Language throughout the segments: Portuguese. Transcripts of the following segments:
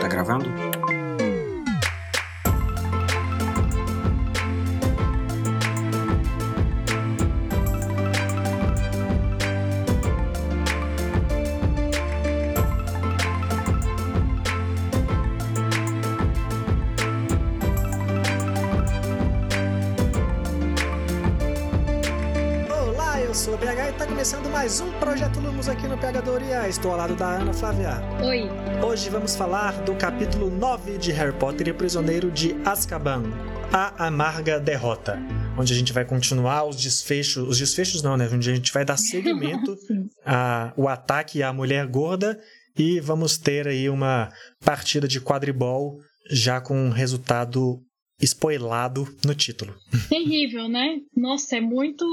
Tá gravando? No Pegadoria. Estou ao lado da Ana Flávia. Oi. Hoje vamos falar do capítulo 9 de Harry Potter e o Prisioneiro de Azkaban, A Amarga Derrota, onde a gente vai continuar os desfechos, os desfechos não, né? Onde a gente vai dar seguimento ao ataque à mulher gorda e vamos ter aí uma partida de quadribol já com um resultado spoilado no título. Terrível, né? Nossa, é muito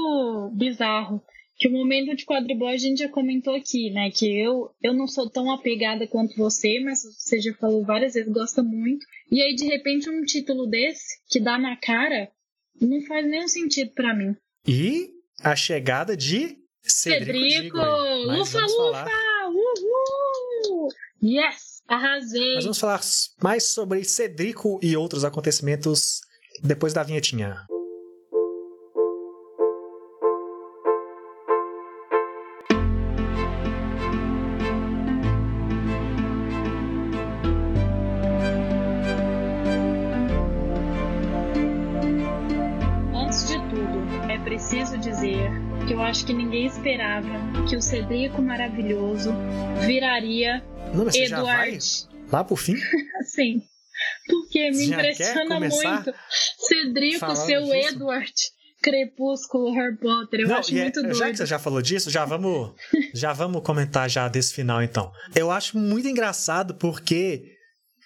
bizarro. Que o momento de quadribol a gente já comentou aqui, né? Que eu, eu não sou tão apegada quanto você, mas você já falou várias vezes, gosta muito. E aí, de repente, um título desse, que dá na cara, não faz nenhum sentido pra mim. E a chegada de Cedrico, Cedrico! Mas Lufa, lufa! Uhul! Yes! Arrasei! Nós vamos falar mais sobre Cedrico e outros acontecimentos depois da vinhetinha. Acho que ninguém esperava que o Cedrico maravilhoso viraria Não, mas lá pro fim? Assim. Porque me Já impressiona muito. Cedrico, seu disso? Edward, Crepúsculo, Harry Potter. Eu Não, acho é- muito já que doido. você já falou disso, já vamos, já vamos comentar já desse final então. Eu acho muito engraçado porque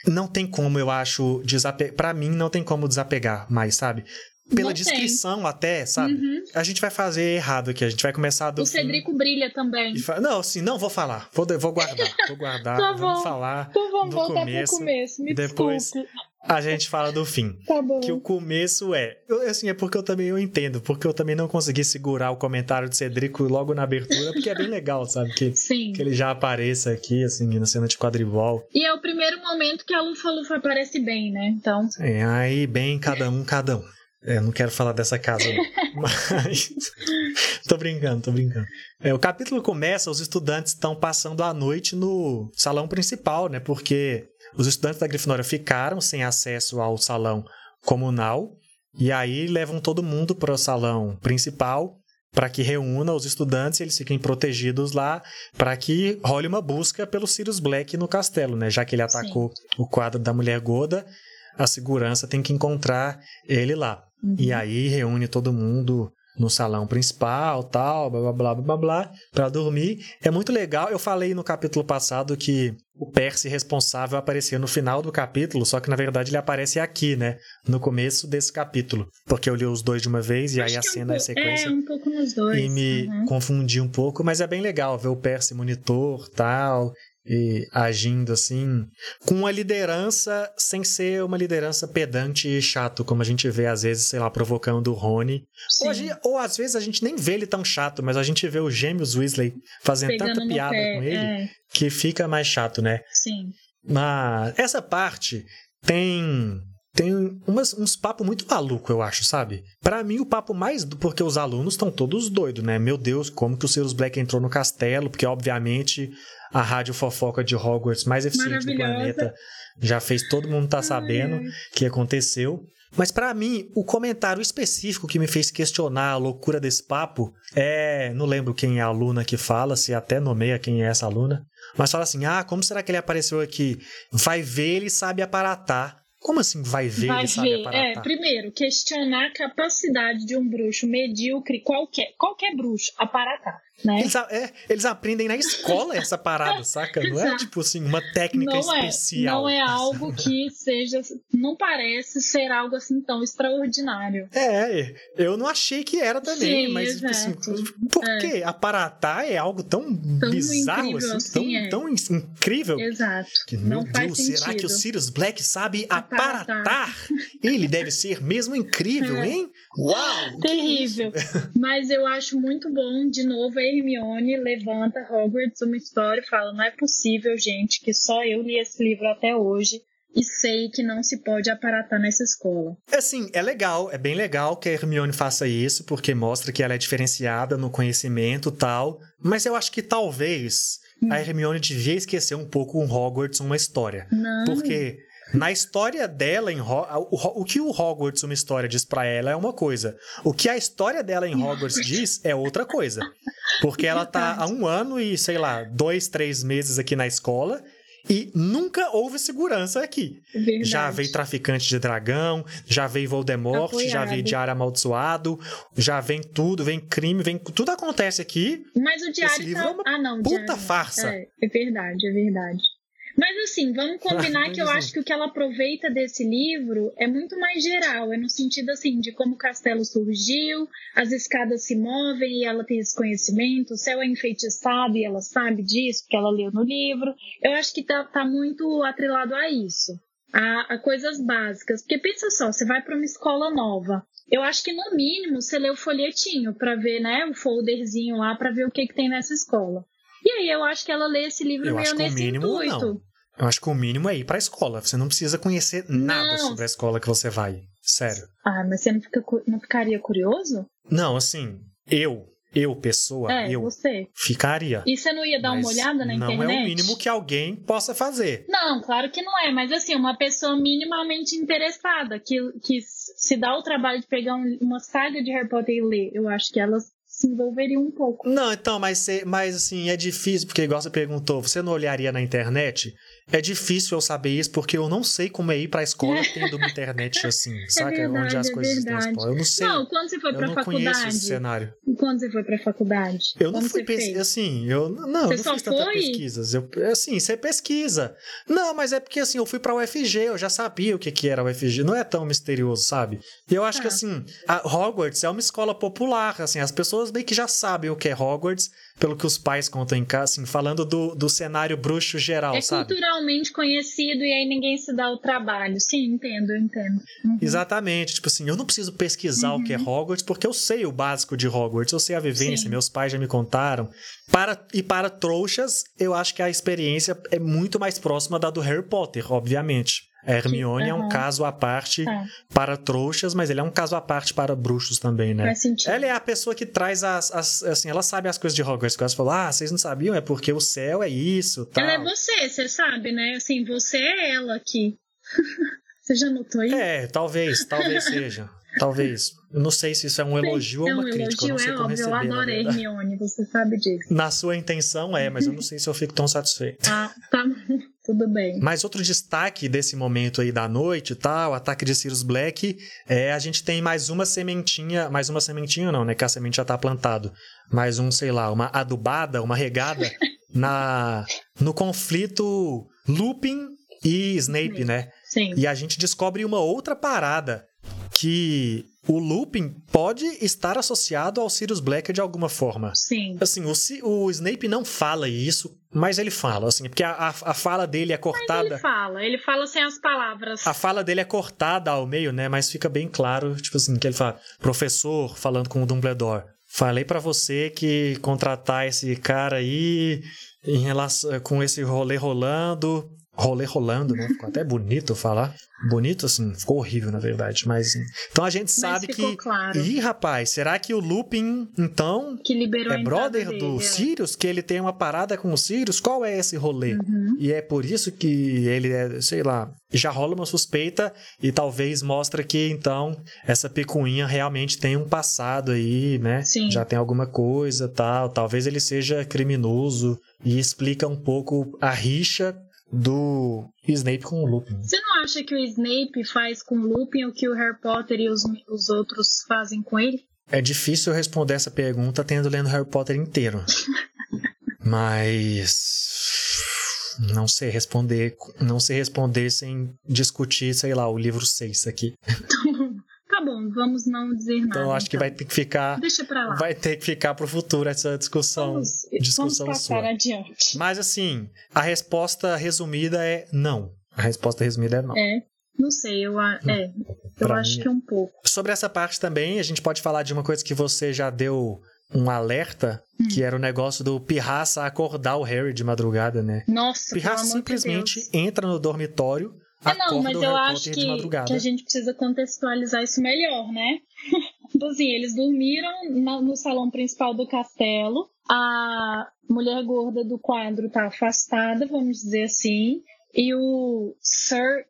não tem como, eu acho, desapegar. Pra mim, não tem como desapegar mais, sabe? Pela Não tem. descrição até, sabe? Uhum. A gente vai fazer errado aqui, a gente vai começar do O fim Cedrico brilha também. fa- Não, assim, não vou falar. Vou, vou guardar, vou guardar. Tá vamos bom. falar. Então vamos do voltar começo, pro começo. Me depois- desculpe. A gente fala do fim. Tá bom. Que o começo é. eu- Assim, é porque eu também eu entendo, porque eu também não consegui segurar o comentário de Cedrico logo na abertura, porque é bem legal, sabe? Que, Sim. que ele já apareça aqui, assim, na cena de quadribol. E é o primeiro momento que a Lufa Lufa aparece bem, né? Então. É, aí, bem, cada um, cada um. É, não quero falar dessa casa. Mas. tô brincando, tô brincando. É, o capítulo começa, os estudantes estão passando a noite no salão principal, né? Porque os estudantes da Grifinória ficaram sem acesso ao salão comunal. E aí levam todo mundo para o salão principal para que reúna os estudantes e eles fiquem protegidos lá para que role uma busca pelo Sirius Black no castelo, né? Já que ele atacou o quadro da mulher Goda, a segurança tem que encontrar ele lá. Uhum. E aí reúne todo mundo no salão principal, tal, blá blá blá blá blá, para dormir. É muito legal. Eu falei no capítulo passado que o Percy responsável aparecia no final do capítulo, só que na verdade ele aparece aqui, né? No começo desse capítulo. Porque eu li os dois de uma vez e aí Acho a que é um cena é sequência É, um pouco nos dois. e me Uhum. confundi um pouco, mas é bem legal ver o Percy monitor tal e agindo assim com uma liderança sem ser uma liderança pedante e chato como a gente vê às vezes sei lá provocando o Rony. Hoje, ou às vezes a gente nem vê ele tão chato mas a gente vê os gêmeos Weasley fazendo Pegando tanta piada pé, com ele É, que fica mais chato né sim. mas essa parte tem tem umas, uns papos muito maluco, eu acho, sabe? Pra mim, o papo mais. Porque os alunos estão todos doidos, né? Meu Deus, como que o Sirius Black entrou no castelo? Porque, obviamente, a rádio fofoca de Hogwarts mais eficiente do planeta já fez todo mundo tá sabendo que aconteceu. Mas pra mim, o comentário específico que me fez questionar a loucura desse papo é. Não lembro quem é a aluna que fala, se até nomeia quem é essa aluna. Mas fala assim: ah, como será que ele apareceu aqui? Vai ver, ele sabe aparatar. Como assim vai ver, Vai ele sabe ver. É, primeiro, questionar a capacidade de um bruxo medíocre, qualquer, qualquer bruxo, aparatar, né? Eles, é, eles aprendem na escola essa parada, saca? Não é tipo assim, uma técnica Não é, especial. não é algo que seja, não parece ser algo assim tão extraordinário. É, eu não achei que era também, Sim, mas tipo assim, por É. quê? Aparatar é algo tão, Tão bizarro incrível assim, assim, tão, é. tão in- incrível. Exato. Que, meu Não Deus, será sentido. que o Sirius Black sabe Aparatar. aparatar? Ele deve ser mesmo incrível, É. hein? Uau! Terrível. Mas eu acho muito bom, de novo, a Hermione levanta Hogwarts uma história e fala: não é possível, gente, que só eu li esse livro até hoje e sei que não se pode aparatar nessa escola. Assim, é legal, é bem legal que a Hermione faça isso, porque mostra que ela é diferenciada no conhecimento tal. Mas eu acho que talvez hum. a Hermione devia esquecer um pouco um Hogwarts, uma história. Não. Porque na história dela em Ho o, o, que o Hogwarts uma história diz para ela é uma coisa. O que a história dela em Hogwarts diz é outra coisa. Porque ela tá há um ano e, sei lá, dois, três meses aqui na escola e nunca houve segurança aqui. Verdade. Já veio traficante de dragão, já veio Voldemort, Apoiado. já veio diário amaldiçoado, já vem tudo, vem crime, vem tudo acontece aqui. Mas o diário Esse livro tá... é uma ah, não, puta diário... farsa. É, é verdade, é verdade. Mas assim, vamos combinar que eu acho que o que ela aproveita desse livro é muito mais geral, é no sentido assim de como o castelo surgiu, as escadas se movem e ela tem esse conhecimento, o céu é enfeitiçado e ela sabe disso, porque ela leu no livro. Eu acho que tá, tá muito atrelado a isso, a, a coisas básicas. Porque pensa só, você vai para uma escola nova. Eu acho que no mínimo você lê o folhetinho para ver, né, o folderzinho lá para ver o que, que tem nessa escola. E aí eu acho que ela lê esse livro Eu meio nesse mínimo intuito. não. Eu acho que o mínimo é ir pra escola. Você não precisa conhecer nada Não. sobre a escola que você vai. Sério. Ah, mas você não, fica, não ficaria curioso? Não, assim, eu, eu, pessoa, é, eu você. ficaria. E você não ia dar uma olhada na não internet? é o mínimo que alguém possa fazer. Não, claro que não é, mas assim, uma pessoa minimamente interessada, que, que se dá o trabalho de pegar um- uma saga de Harry Potter e ler, eu acho que elas se envolveriam um pouco. Não, então, mas, mas assim, é difícil, porque igual você perguntou, você não olharia na internet? É difícil eu saber isso, porque eu não sei como é ir pra escola tendo uma internet assim, saca? verdade, Onde as é coisas estão verdade. expostas. Eu não sei. Não, quando você foi eu pra não conheço faculdade? esse cenário. Quando você foi pra faculdade? Eu não fui você pes... fez? assim, eu não, eu Você não só fiz tantas pesquisas. Eu, assim, você pesquisa. Não, mas é porque assim, eu fui pra UFG, eu já sabia o que que era UFG, não é tão misterioso, sabe? E eu acho que Tá. assim, a Hogwarts é uma escola popular, assim, as pessoas meio que já sabem o que é Hogwarts, pelo que os pais contam em casa, assim, falando do, do cenário bruxo geral, É sabe? culturalmente conhecido e aí ninguém se dá o trabalho. Sim, entendo, entendo. Uhum. Exatamente, tipo assim, eu não preciso pesquisar o que é Hogwarts porque eu sei o básico de Hogwarts, eu sei a vivência, Sim. meus pais já me contaram. Para, e para trouxas, eu acho que a experiência é muito mais próxima da do Harry Potter, obviamente. A Hermione é um caso à parte Tá, para trouxas, mas ele é um caso à parte para bruxos também, né? faz sentido. Ela é a pessoa que traz as, as- assim, ela sabe as coisas de Hogwarts, que ela falou, ah, vocês não sabiam, é porque o céu é isso, tal. Ela é você, você sabe, né? Assim, você é ela aqui. você já notou isso? É, talvez, talvez seja. Talvez. Eu não sei se isso é um elogio ou é uma um crítica. eu elogio, não sei é como óbvio. Eu receber. na adoro a verdade. Hermione, você sabe disso. Na sua intenção é, mas eu não sei se eu fico tão satisfeito. Ah, tá. Tudo bem. Mas outro destaque desse momento aí da noite e tal, o ataque de Sirius Black, é a gente tem mais uma sementinha, mais uma sementinha não, né, que a semente já tá plantado, mais um, sei lá, uma adubada, uma regada na no conflito Lupin e Snape, Snape. né? Sim. E a gente descobre uma outra parada que o Lupin pode estar associado ao Sirius Black de alguma forma. Sim. Assim, o, o Snape não fala isso, mas ele fala, assim, porque a, a, a fala dele é Ele cortada. fala, ele fala sem as palavras. A fala dele é cortada ao meio, né? Mas fica bem claro, tipo assim, que ele fala, professor, falando com o Dumbledore, falei pra você que contratar esse cara aí em relação com esse rolê rolando, rolê rolando, né? Ficou até bonito falar. Bonito assim, ficou horrível na verdade, mas assim. Então a gente sabe que claro. Ih, rapaz, será que o Lupin então Que liberou é brother dele, do é. Sirius, que ele tem uma parada com o Sirius? Qual é esse rolê? Uhum. E é por isso que ele é, sei lá, já rola uma suspeita e talvez mostra que então essa picuinha realmente tem um passado aí, né? Sim. Já tem alguma coisa, tal, talvez ele seja criminoso e explica um pouco a rixa do Snape com o Lupin. Você não acha que o Snape faz com o Lupin o que o Harry Potter e os, os outros fazem com ele? É difícil responder essa pergunta tendo lendo Harry Potter inteiro. Mas não sei responder, não sei responder sem discutir, sei lá, o livro 6 aqui. Bom, vamos não dizer nada. Então acho que vai ter que ficar Deixa pra lá. vai ter que ficar pro futuro essa discussão, vamos, discussão vamos passar sua. adiante. Mas assim, a resposta resumida é não. A resposta resumida é não. É. Não sei, eu, a- é, eu Pra acho mim- que é um pouco. Sobre essa parte também, a gente pode falar de uma coisa que você já deu um alerta, Hum. que era o negócio do Pirraça acordar o Harry de madrugada, né? Nossa, Pirraça de simplesmente Deus. entra no dormitório, É, não, mas eu acho de que, que a gente precisa contextualizar isso melhor, né? Tipo assim, eles dormiram no salão principal do castelo. A mulher gorda do quadro tá afastada, vamos dizer assim. E o Sir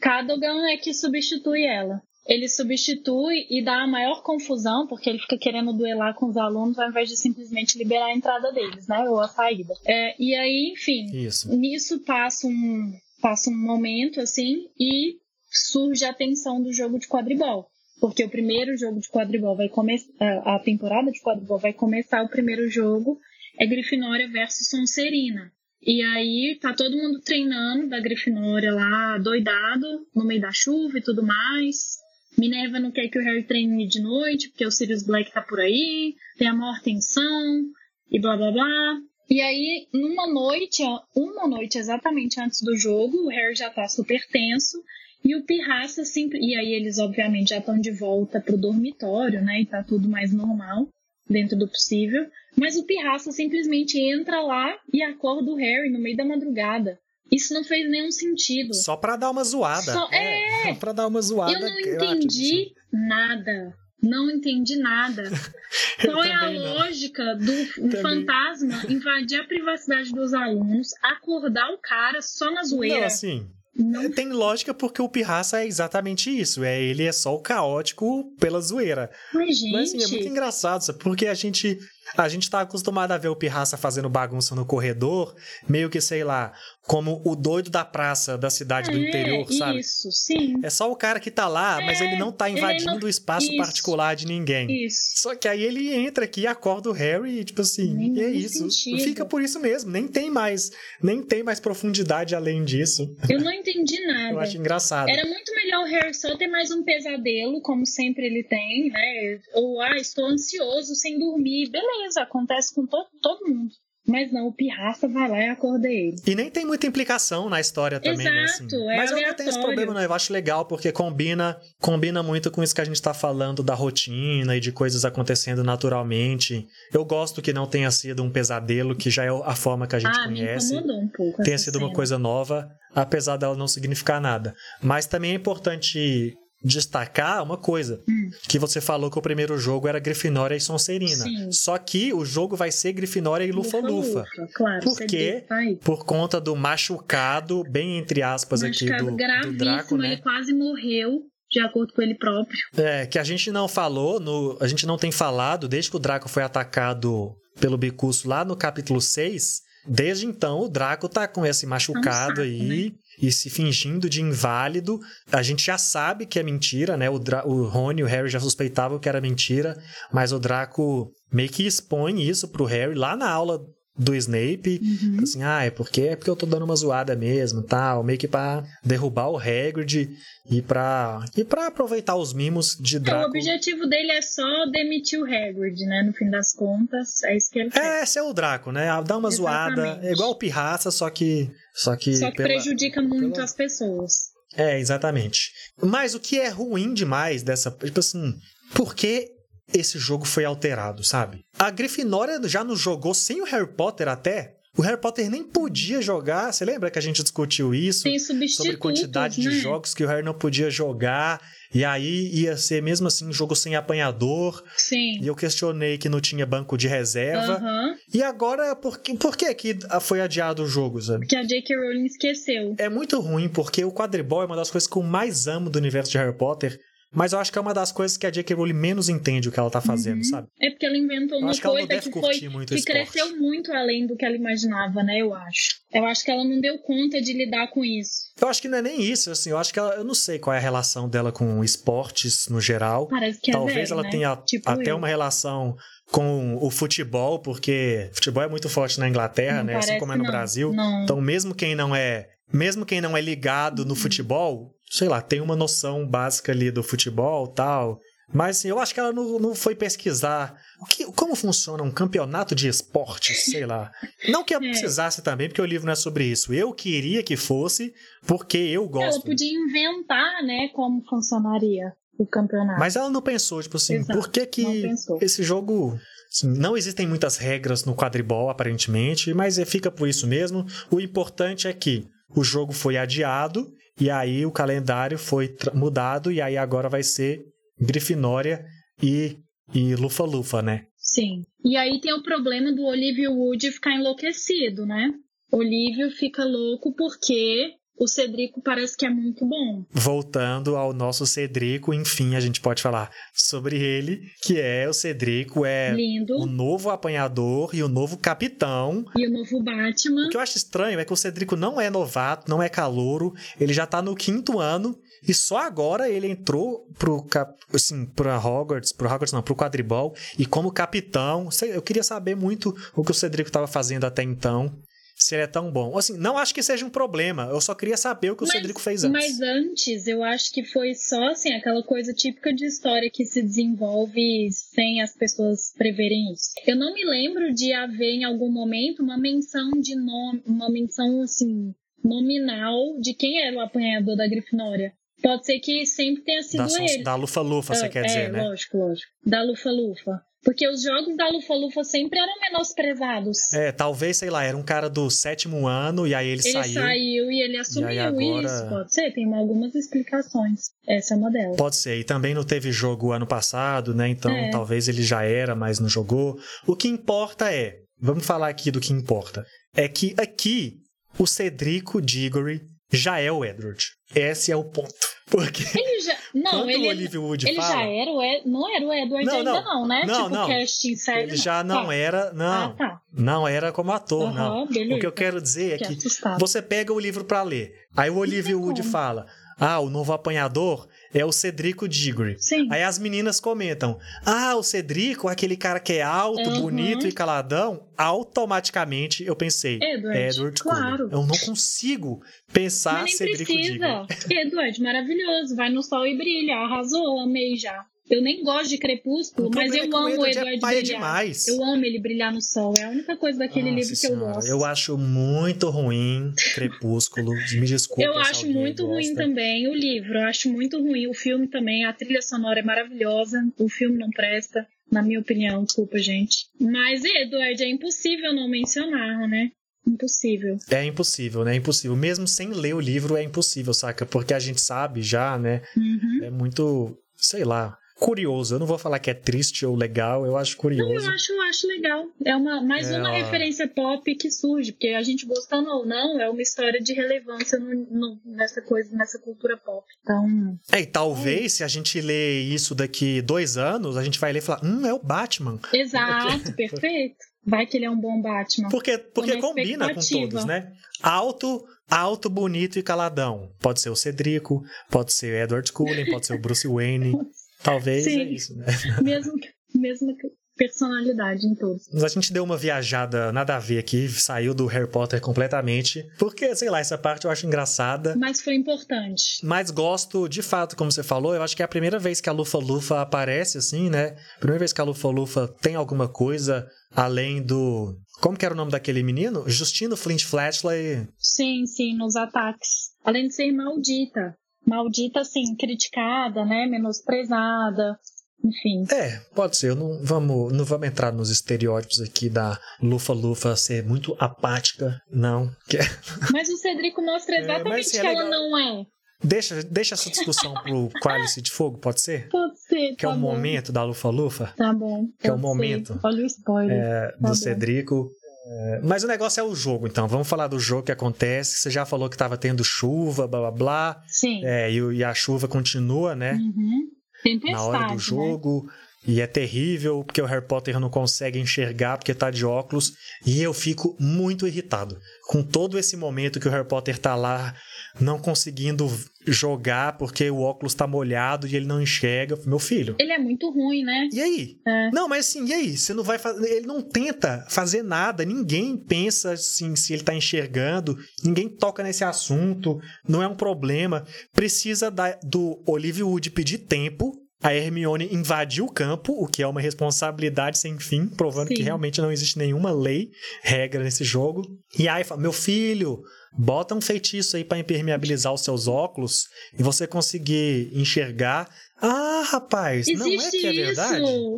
Cadogan é que substitui ela. Ele substitui e dá a maior confusão, porque ele fica querendo duelar com os alunos ao invés de simplesmente liberar a entrada deles, né? Ou a saída. É, e aí, enfim, Isso. Nisso passa um, passa um momento assim e surge a tensão do jogo de quadribol. Porque o primeiro jogo de quadribol vai começar. A temporada de quadribol vai começar. O primeiro jogo é Grifinória versus Sonserina. E aí tá todo mundo treinando da Grifinória lá, doidado, no meio da chuva e tudo mais. Minerva não quer que o Harry treine de noite, porque o Sirius Black tá por aí. Tem a maior tensão e blá blá blá. E aí, numa noite, uma noite exatamente antes do jogo, o Harry já tá super tenso. E o Pirraça sempre. E aí eles, obviamente, já estão de volta pro dormitório, né? E tá tudo mais normal, dentro do possível. Mas o Pirraça simplesmente entra lá e acorda o Harry no meio da madrugada. Isso não fez nenhum sentido. Só pra dar uma zoada. Só- é. Pra dar uma zoada. Eu não acho entendi isso. nada. Não entendi nada. Qual é a não. lógica do Também. fantasma invadir a privacidade dos alunos, acordar o cara só na zoeira? Não, assim, Não tem lógica porque o Pirraça é exatamente isso. É, ele é só o caótico pela zoeira. Mas, gente, Mas assim, é muito engraçado, sabe? Porque a gente, a gente tá acostumado a ver o Pirraça fazendo bagunça no corredor, meio que, sei lá, como o doido da praça da cidade do é, interior, sabe? Isso, sim. É só o cara que tá lá, mas É, ele não tá invadindo não- o espaço isso. particular de ninguém. Isso. Só que aí ele entra aqui, acorda o Harry e, tipo assim, Nem e é isso. sentido. Fica por isso mesmo. Nem tem mais, nem tem mais profundidade além disso. Eu não entendi nada. Eu acho engraçado. Era muito melhor o Harry só ter mais um pesadelo, como sempre ele tem, né? Ou, ah, estou ansioso sem dormir. Beleza, acontece com to todo mundo. Mas não, o pirraça vai lá e acorda ele. E nem tem muita implicação na história também, né? Assim. Exato, é Mas eu não tenho esse problema, não. Eu acho legal, porque combina, combina muito com isso que a gente tá falando da rotina e de coisas acontecendo naturalmente. Eu gosto que não tenha sido um pesadelo, que já é a forma que a gente ah, conhece. me um pouco. tenha sido uma cena. coisa nova, apesar dela não significar nada. Mas também é importante destacar uma coisa, Hum. que você falou que o primeiro jogo era Grifinória e Sonserina. Sim. Só que o jogo vai ser Grifinória e Lufa-Lufa. Claro, Por você quê? tá aí. Por conta do machucado, bem entre aspas aqui, Machucado do, do gravíssimo, Draco, né? ele quase morreu, de acordo com ele próprio. É, que a gente não falou, no, a gente não tem falado, desde que o Draco foi atacado pelo Bicuço lá no capítulo 6, desde então o Draco tá com esse machucado É um saco, aí e se fingindo de inválido. A gente já sabe que é mentira, né? O, Dra o Rony e o Harry já suspeitavam que era mentira, mas o Draco meio que expõe isso pro Harry lá na aula do Snape, Uhum. assim, ah, é porque é porque eu tô dando uma zoada mesmo, tal, meio que pra derrubar o Hagrid e pra e para aproveitar os mimos de Então, o Draco. objetivo dele é só demitir o Hagrid, né? No fim das contas, é isso que ele quer. É, esse é o Draco, né? Dá uma zoada, Exatamente. é igual o Pirraça, só que só que, Só que pela- prejudica muito pela- as pessoas. É, exatamente. Mas o que é ruim demais dessa, tipo assim, por que esse jogo foi alterado, sabe? A Grifinória já nos jogou sem o Harry Potter até. O Harry Potter nem podia jogar. Você lembra que a gente discutiu isso? Tem sobre quantidade de né? jogos que o Harry não podia jogar. E aí ia ser mesmo assim um jogo sem apanhador. Sim. E eu questionei que não tinha banco de reserva. Aham. E agora, por que, por que que foi adiado o jogo, sabe? Que a J.K. Rowling esqueceu. É muito ruim, porque o quadribol é uma das coisas que eu mais amo do universo de Harry Potter. Mas eu acho que é uma das coisas que a J.K. Rowling menos entende o que ela tá fazendo, Uhum. sabe? É porque ela inventou Eu uma coisa que foi muito que cresceu muito além do que ela imaginava, né? Eu acho. Eu acho que ela não deu conta de lidar com isso. Eu acho que não é nem isso, assim. Eu acho que ela, eu não sei qual é a relação dela com esportes no geral. Parece que é Talvez velho, ela né? tenha Tipo até eu. uma relação com o futebol, porque futebol é muito forte na Inglaterra, Não né? Assim como é no não. Brasil. Não. Então, mesmo quem não é, mesmo quem não é ligado no futebol, sei lá, tem uma noção básica ali do futebol, tal. Mas assim, eu acho que ela não, não foi pesquisar o que, como funciona um campeonato de esportes, sei lá. Não que eu É. precisasse também, porque o livro não é sobre isso. Eu queria que fosse, porque eu Ela gosto. podia inventar, né, como funcionaria o campeonato. Mas ela não pensou, tipo assim, Exato, por que que esse jogo... assim, não existem muitas regras no quadribol, aparentemente, mas é- fica por isso mesmo. O importante é que o jogo foi adiado, e aí o calendário foi mudado, e aí agora vai ser Grifinória e, e Lufa-Lufa, né? Sim. E aí tem o problema do Olívio Wood ficar enlouquecido, né? Olívio fica louco porque o Cedrico parece que é muito bom. Voltando ao nosso Cedrico, enfim, a gente pode falar sobre ele, que é o Cedrico, é Lindo. o novo apanhador e o novo capitão. E o novo Batman. O que eu acho estranho é que o Cedrico não é novato, não é calouro, ele já tá no quinto ano e só agora ele entrou pro assim, pra Hogwarts, pro Hogwarts não, pro quadribol e como capitão. Eu queria saber muito o que o Cedrico estava fazendo até então. Se ele é tão bom. Assim, não acho que seja um problema. Eu só queria saber o que o Cedrico fez antes. Mas antes, eu acho que foi só assim, aquela coisa típica de história que se desenvolve sem as pessoas preverem isso. Eu não me lembro de haver em algum momento uma menção de nome, uma menção assim, nominal de quem era o apanhador da Grifinória. Pode ser que sempre tenha sido Da, ele. da Lufa-Lufa, você É, quer é, dizer, né? lógico, lógico. Da Lufa-Lufa. Porque os jogos da Lufa-Lufa sempre eram menosprezados. É, talvez, sei lá, era um cara do sétimo ano e aí ele, Ele saiu. saiu, e ele assumiu aí agora- isso. Pode ser, tem algumas explicações. Essa é uma delas. Pode ser. E também não teve jogo ano passado, né? Então É. talvez ele já era, mas não jogou. O que importa é, vamos falar aqui do que importa. É que aqui o Cedrico Diggory já é o Edward. Esse é o ponto. Porque Ele já. Não, quando ele, o Olivia Wood ele fala, já era o Ed, Não era o Edward Não, ainda, não. não, né? Não, tipo, não. casting sério. ele já não Tá. era, não, Ah, tá. não era como ator, não. Aham, beleza. O que eu quero dizer é Que que. Você pega o livro pra ler. Aí o Olivia Wood fala: Ah, o novo apanhador é o Cedrico Diggory. Sim. Aí as meninas comentam: Ah, o Cedrico, aquele cara que é alto, Uhum. bonito e caladão. Automaticamente eu pensei: Edward, Edward claro. Eu não consigo pensar Mas nem Cedrico Diggory. precisa. Edward, maravilhoso. Vai no sol e brilha. Arrasou, amei já. Eu nem gosto de Crepúsculo, mas eu é amo o Edward é demais. Eu amo ele brilhar no sol. É a única coisa daquele Nossa livro que eu Senhora, gosto. eu acho muito ruim Crepúsculo. Me desculpa. Eu acho muito ruim gosta. também o livro, eu acho muito ruim o filme também, a trilha sonora é maravilhosa, o filme não presta, na minha opinião, desculpa, gente. Mas, Edward, é impossível não mencionar, né? Impossível. É impossível, né? É impossível. Mesmo sem ler o livro, é impossível, saca? Porque a gente sabe já, né? Uhum. É muito, sei lá, curioso. Eu não vou falar que é triste ou legal, eu acho Não, curioso. eu acho, eu acho legal. É uma, mais É, uma referência pop que surge, porque a gente gostando ou não, é uma história de relevância no- no- nessa coisa, nessa cultura pop. Então, É, e talvez se a gente ler isso daqui dois anos, a gente vai ler e falar, hum, é o Batman. exato, perfeito. Vai que ele é um bom Batman. Porque, porque Uma combina com todos, né? Alto, alto, bonito e caladão. Pode ser o Cedrico, pode ser o Edward Cullen, pode ser o Bruce Wayne. Talvez Sim. é isso, né? Mesmo, mesma personalidade em todos. Mas a gente deu uma viajada nada a ver aqui, saiu do Harry Potter completamente. Porque, sei lá, essa parte eu acho engraçada. Mas foi importante. Mas gosto, de fato, como você falou, eu acho que é a primeira vez que a Lufa Lufa aparece, assim, né? Primeira vez que a Lufa Lufa tem alguma coisa além do. Como que era o nome daquele menino? Justino Flint Flashley. Sim, sim, nos ataques. Além de ser maldita. Maldita, assim, criticada, né? Menosprezada. Enfim. É, pode ser. Não vamos, não vamos entrar nos estereótipos aqui da Lufa Lufa ser muito apática, não. Que- Mas o Cedrico mostra É, exatamente mas, assim, é que ela não é. Deixa, deixa essa discussão pro Cálice de Fogo, pode ser? Pode ser. Que é tá o bom. momento da Lufa Lufa, Tá bom. que é o ser. momento. Olha o spoiler. é, Tá do bom. Cedrico. É, mas o negócio é o jogo, então. Vamos falar do jogo que acontece. Você já falou que tava tendo chuva, blá blá blá. Sim. É, e, e a chuva continua, né? Uhum. Tempestade, na hora do né? jogo. E é terrível, porque o Harry Potter não consegue enxergar porque tá de óculos. E eu fico muito irritado com todo esse momento que o Harry Potter tá lá, não conseguindo jogar porque o óculos tá molhado e ele não enxerga. Meu filho. Ele é muito ruim, né? E aí? É. Não, mas assim, e aí? Você não vai fazer. Ele não tenta fazer nada, ninguém pensa assim se ele tá enxergando, ninguém toca nesse assunto, não é um problema. Precisa da- do Olivia Wood pedir tempo a Hermione invadiu o campo, o que é uma responsabilidade sem fim, provando Sim. que realmente não existe nenhuma lei, regra nesse jogo. E aí fala: meu filho, bota um feitiço aí pra impermeabilizar os seus óculos e você conseguir enxergar. Ah, rapaz, não é Existe que é verdade? isso!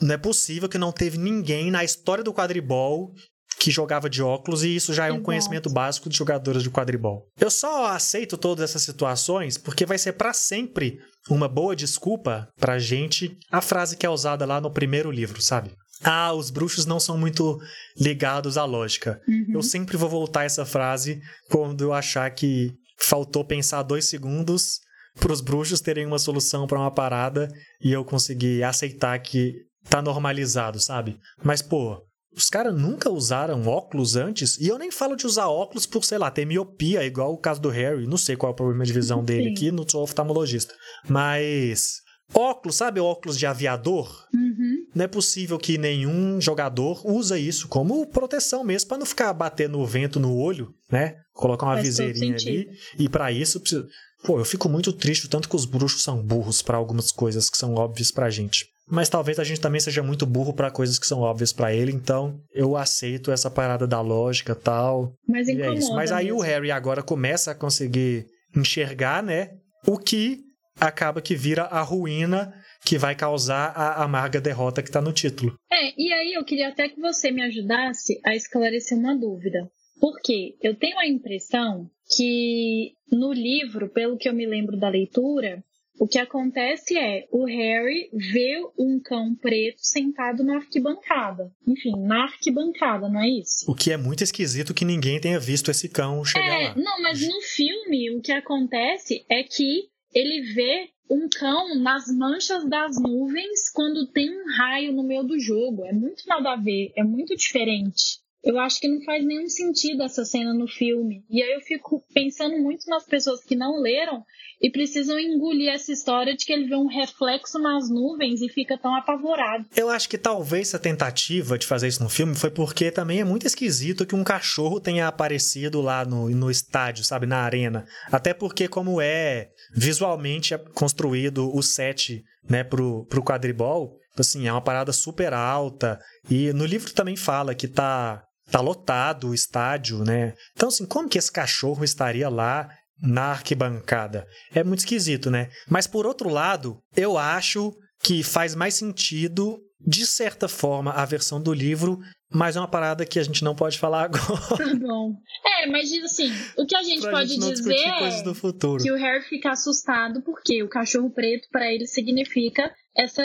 Não é possível que não teve ninguém na história do quadribol que jogava de óculos e isso já é um Exato. conhecimento básico de jogadores de quadribol. Eu só aceito todas essas situações porque vai ser pra sempre uma boa desculpa pra gente a frase que é usada lá no primeiro livro, sabe? Ah, os bruxos não são muito ligados à lógica. Uhum. Eu sempre vou voltar essa frase quando eu achar que faltou pensar dois segundos para os bruxos terem uma solução para uma parada e eu conseguir aceitar que tá normalizado, sabe? Mas, pô, os caras nunca usaram óculos antes, e eu nem falo de usar óculos por, sei lá, ter miopia, igual o caso do Harry. Não sei qual é o problema de visão dele Sim. aqui, não sou oftalmologista. Mas. Óculos, sabe óculos de aviador? Uhum. Não é possível que nenhum jogador usa isso como proteção mesmo, para não ficar batendo o vento no olho, né? Colocar uma Faz viseirinha ali. E para isso, precisa... pô, eu fico muito triste o tanto que os bruxos são burros para algumas coisas que são óbvias pra gente. Mas talvez a gente também seja muito burro para coisas que são óbvias pra ele, então eu aceito essa parada da lógica e tal. Mas E é isso. Mas aí o mesmo. Harry agora começa a conseguir enxergar, né? O que acaba que vira a ruína que vai causar a amarga derrota que tá no título. É, e aí eu queria até que você me ajudasse a esclarecer uma dúvida. Porque eu tenho a impressão que no livro, pelo que eu me lembro da leitura, o que acontece é o Harry vê um cão preto sentado na arquibancada. Enfim, na arquibancada, não é isso? O que é muito esquisito que ninguém tenha visto esse cão chegar É, lá. não, mas no filme o que acontece é que ele vê um cão nas manchas das nuvens quando tem um raio no meio do jogo. É muito nada a ver, é muito diferente. Eu acho que não faz nenhum sentido essa cena no filme. E aí eu fico pensando muito nas pessoas que não leram e precisam engolir essa história de que ele vê um reflexo nas nuvens e fica tão apavorado. Eu acho que talvez essa tentativa de fazer isso no filme foi porque também é muito esquisito que um cachorro tenha aparecido lá no, no estádio, sabe, na arena. Até porque, como é visualmente é construído o set, né, pro, pro quadribol, assim, é uma parada super alta. E no livro também fala que tá, tá lotado o estádio, né? Então, assim, como que esse cachorro estaria lá na arquibancada? É muito esquisito, né? Mas por outro lado, eu acho que faz mais sentido, de certa forma, a versão do livro, mas é uma parada que a gente não pode falar agora. Tá bom. É, mas assim, o que a gente pode gente dizer é que o Harry fica assustado porque o cachorro preto para ele significa essa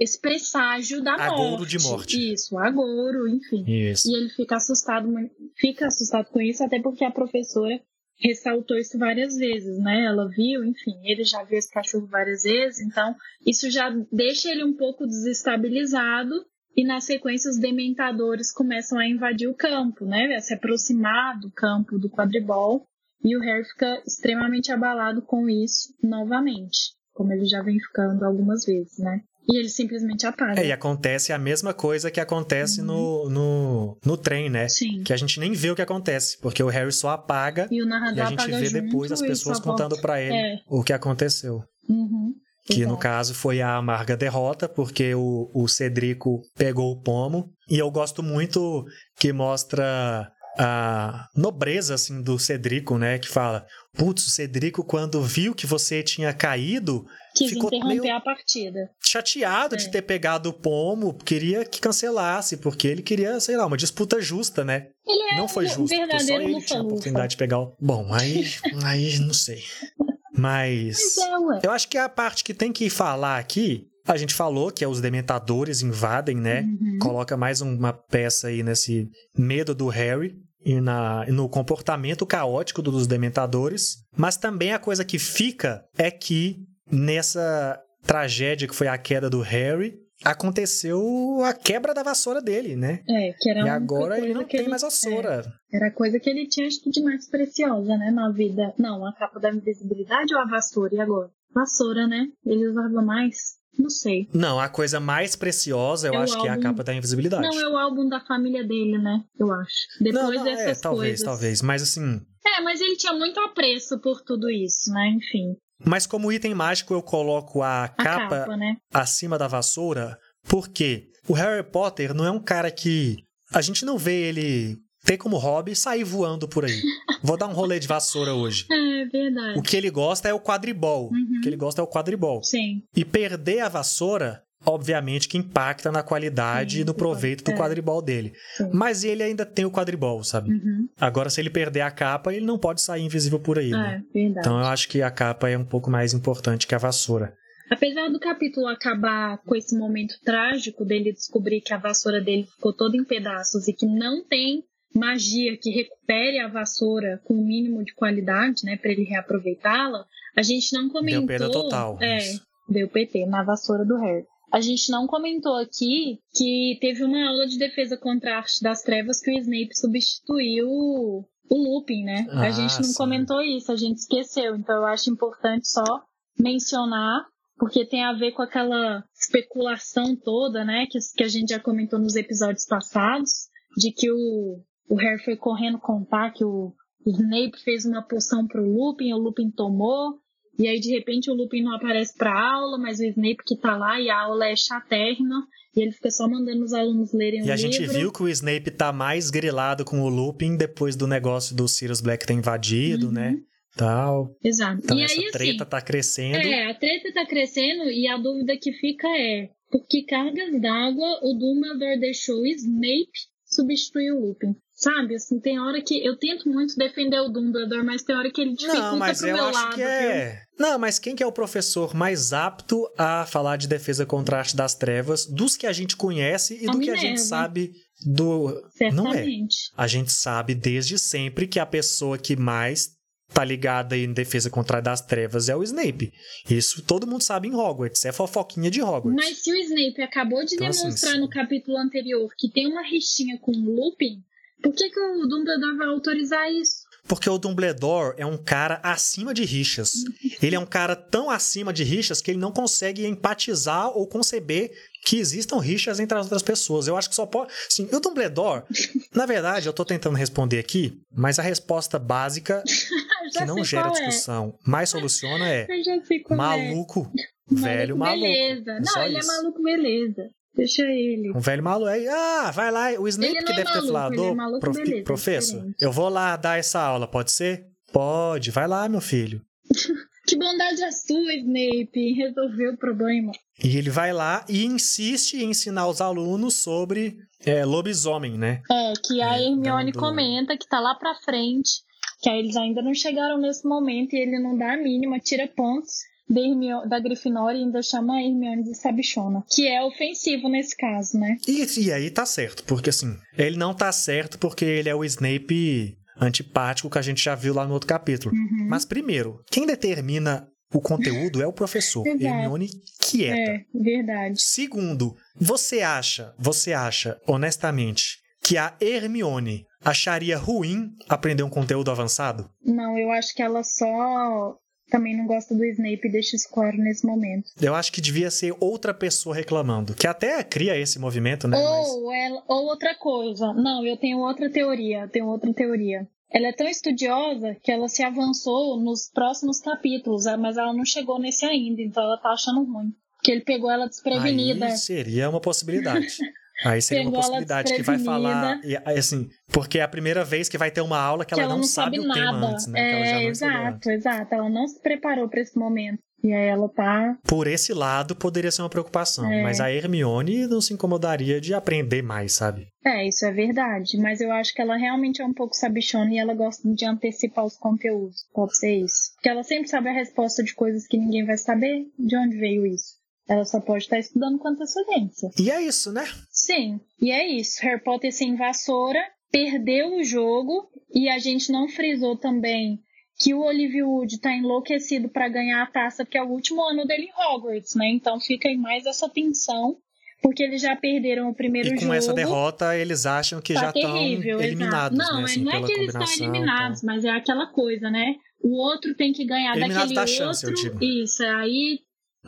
esse presságio da Agouro morte. de morte. Isso, agouro, enfim. Isso. E ele fica assustado, fica assustado com isso até porque a professora ressaltou isso várias vezes, né? Ela viu, enfim, ele já viu esse cachorro várias vezes, então isso já deixa ele um pouco desestabilizado e na sequência os dementadores começam a invadir o campo, né? A se aproximar do campo do quadribol e o Harry fica extremamente abalado com isso novamente, como ele já vem ficando algumas vezes, né? E ele simplesmente apaga. É, e acontece a mesma coisa que acontece no, no, no trem, né? Sim. Que a gente nem vê o que acontece, porque o Harry só apaga E o e narrador a gente vê depois as e pessoas contando pra ele É. o que aconteceu. Uhum. Que no Exato. caso foi a amarga derrota, porque o, o Cedrico pegou o pomo. E eu gosto muito que mostra a nobreza assim do Cedrico, né? Que fala: Putz, o Cedrico, quando viu que você tinha caído, Quis ficou interromper meio- a partida. chateado É. de ter pegado o pomo, queria que cancelasse, porque ele queria, sei lá, uma disputa justa, né? Ele é Não foi justo, porque só verdadeiro ele tinha a oportunidade de pegar o. Bom, aí, aí não sei. Mas. Mas é. Eu acho que a parte que tem que falar aqui, a gente falou que é os dementadores invadem, né? Uhum. Coloca mais uma peça aí nesse medo do Harry e na, e no comportamento caótico dos dementadores. Mas também a coisa que fica é que nessa tragédia que foi a queda do Harry, aconteceu a quebra da vassoura dele, né? É, que era e agora ele não tem mais vassoura. é, era a coisa que ele tinha acho que de mais preciosa, né, na vida. Não, a capa da invisibilidade ou a vassoura? E agora? Vassoura, né? Ele usava mais? Não sei. Não, a coisa mais preciosa eu É acho que é a álbum- capa da invisibilidade. Não, é o álbum da família dele, né? Eu acho. Depois Não, não, dessas é, talvez, coisas. talvez. Mas assim, É, mas ele tinha muito apreço por tudo isso, né? Enfim. Mas como item mágico eu coloco a, A capa, capa, né? acima da vassoura, porque o Harry Potter não é um cara que a gente não vê ele ter como hobby sair voando por aí. Vou dar um rolê de vassoura hoje. É verdade. O que ele gosta é o quadribol. Uhum. O que ele gosta é o quadribol. Sim. E perder a vassoura, obviamente, que impacta na qualidade Sim, e no proveito do é. quadribol dele. Sim. Mas ele ainda tem o quadribol, sabe? Uhum. Agora, se ele perder a capa, ele não pode sair invisível por aí, né? É. Então eu acho que a capa é um pouco mais importante que a vassoura. Apesar do capítulo acabar com esse momento trágico dele descobrir que a vassoura dele ficou toda em pedaços e que não tem magia que recupere a vassoura com o mínimo de qualidade, né, para ele reaproveitá-la, a gente não comentou. Deu perda total. É, deu PT na vassoura do Harry. A gente não comentou aqui que teve uma aula de defesa contra a arte das trevas que o Snape substituiu o Lupin, né? a Ah, gente não sim. comentou isso, a gente esqueceu. Então eu acho importante só mencionar, porque tem a ver com aquela especulação toda, né? Que, que a gente já comentou nos episódios passados, de que o, o Harry foi correndo contar que o Snape fez uma poção pro Lupin, o Lupin tomou, e aí, de repente, o Lupin não aparece pra aula, mas o Snape que tá lá e a aula é chatérrima, e ele fica só mandando os alunos lerem E o a gente livro. viu que o Snape tá mais grilado com o Lupin depois do negócio do Sirius Black ter invadido, Uhum. né? Tal. Exato. Então e essa aí, treta assim, tá crescendo. é, a treta tá crescendo e a dúvida que fica é por que cargas d'água o Dumbledore deixou o Snape substituir o Lupin? Sabe, assim, tem hora que eu tento muito defender o Dumbledore, mas tem hora que ele dificulta Não, mas pro eu meu acho lado. que é. Não, mas quem que é o professor mais apto a falar de defesa contra a arte das trevas, dos que a gente conhece e A do que a gente sabe do. viu? Não é. Certamente. A gente sabe desde sempre que a pessoa que mais tá ligada em defesa contra a das trevas é o Snape. Isso todo mundo sabe em Hogwarts, é fofoquinha de Hogwarts. Mas se o Snape acabou de Então, assim, demonstrar sim. no capítulo anterior que tem uma rixinha com o Lupin, por que, que o Dumbledore vai autorizar isso? Porque o Dumbledore é um cara acima de rixas. Ele é um cara tão acima de rixas que ele não consegue empatizar ou conceber que existam rixas entre as outras pessoas. Eu acho que só pode. Sim, o Dumbledore, na verdade, eu tô tentando responder aqui, mas a resposta básica, que não gera qual discussão, mas soluciona é é. Eu já sei qual é. maluco, velho maluco. Beleza. É Não, ele isso. é maluco, beleza. Deixa ele. Um velho maluco. Aí, ah, vai lá. O Snape que é deve ter maluco, falado, ele é "Ô, maluco, prof- beleza, é professor, diferente." eu vou lá dar essa aula, pode ser? Pode, vai lá, meu filho. Que bondade a sua, Snape, em resolver o problema. E ele vai lá e insiste em ensinar os alunos sobre é, lobisomem, né? É, que a É, Hermione dando- comenta que tá lá pra frente, que aí eles ainda não chegaram nesse momento e ele não dá a mínima, tira pontos da, Hermio- da Grifinória e ainda chama a Hermione de sabichona. Que é ofensivo nesse caso, né? E, e aí tá certo, porque assim, ele não tá certo porque ele é o Snape antipático que a gente já viu lá no outro capítulo. Uhum. Mas primeiro, quem determina o conteúdo é o professor. Hermione quieta. É, verdade. Segundo, você acha, você acha, honestamente, que a Hermione acharia ruim aprender um conteúdo avançado? Não, eu acho que ela só também não gosta do Snape e deixa isso claro nesse momento. Eu acho que devia ser outra pessoa reclamando. Que até cria esse movimento, né? Mas- Ou, ela, ou outra coisa. Não, eu tenho outra teoria. Tenho outra teoria. Ela é tão estudiosa que ela se avançou nos próximos capítulos, ah, mas ela não chegou nesse ainda, então ela tá achando ruim. Porque ele pegou ela desprevenida. Aí seria uma possibilidade. Aí seria uma Pegou possibilidade que vai falar. E, assim, porque é a primeira vez que vai ter uma aula que ela, não, sabe, o tema antes, né? que ela já É, não exato, exato. Ela não se preparou pra esse momento. E aí ela tá. Por esse lado, poderia ser uma preocupação. É. Mas a Hermione não se incomodaria de aprender mais, sabe? É, isso é verdade. Mas eu acho que ela realmente é um pouco sabichona e ela gosta de antecipar os conteúdos. Pode ser isso. Porque ela sempre sabe a resposta de coisas que ninguém vai saber. De onde veio isso? Ela só pode estar estudando com antecedência. E é isso, né? Sim, e é isso. Harry Potter sem vassoura, perdeu o jogo e a gente não frisou também que o Olivia Wood tá enlouquecido para ganhar a taça, porque é o último ano dele em Hogwarts, né? Então fica aí mais essa tensão, porque eles já perderam o primeiro E com jogo. essa derrota, eles acham que tá já estão eliminados, exato. Não, né? Assim, não é que eles estão eliminados, mas é aquela coisa, né? O outro tem que ganhar Eliminados daquele da outro. chance, eu digo. Isso, aí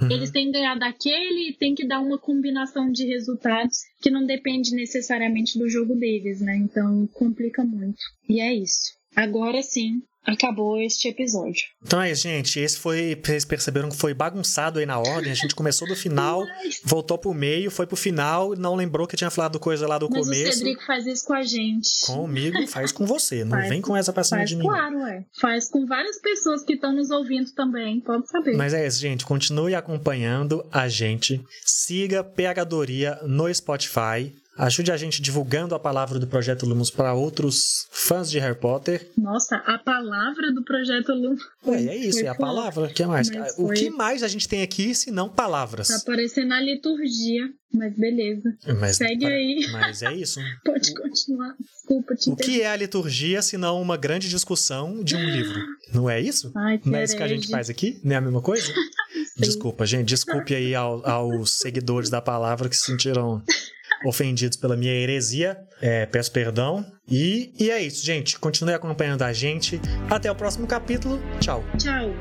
Uhum. eles têm que ganhar daquele e tem que dar uma combinação de resultados que não depende necessariamente do jogo deles, né? Então complica muito. E é isso. Agora sim acabou este episódio. Então é isso, gente. Esse foi. Vocês perceberam que foi bagunçado aí na ordem. A gente começou do final, voltou pro meio, foi pro final, não lembrou que tinha falado coisa lá do Mas começo. o Cedrico faz isso com a gente. Comigo, faz com você. Não Faz vem com essa pra cima de mim. claro, ué. Faz com várias pessoas que estão nos ouvindo também, pode saber. Mas é isso, gente. Continue acompanhando a gente. Siga Pegadoria no Spotify. Ajude a gente divulgando a palavra do Projeto Lumos para outros fãs de Harry Potter. Nossa, a palavra do Projeto Lu. Ué, é isso, foi é a foda. palavra. O que mais? Mas O foi- que mais a gente tem aqui se não palavras? Tá parecendo a liturgia, mas beleza. Mas, Segue aí. mas é isso. Pode continuar. Desculpa te O que é a liturgia se não uma grande discussão de um livro? Não é isso? Ai, Não é isso que a gente faz aqui? Não é a mesma coisa? Desculpa, gente. Desculpe aí ao- aos seguidores da palavra que se sentiram ofendidos pela minha heresia. É, peço perdão. E, e é isso, gente. Continue acompanhando a gente. Até o próximo capítulo. Tchau. Tchau.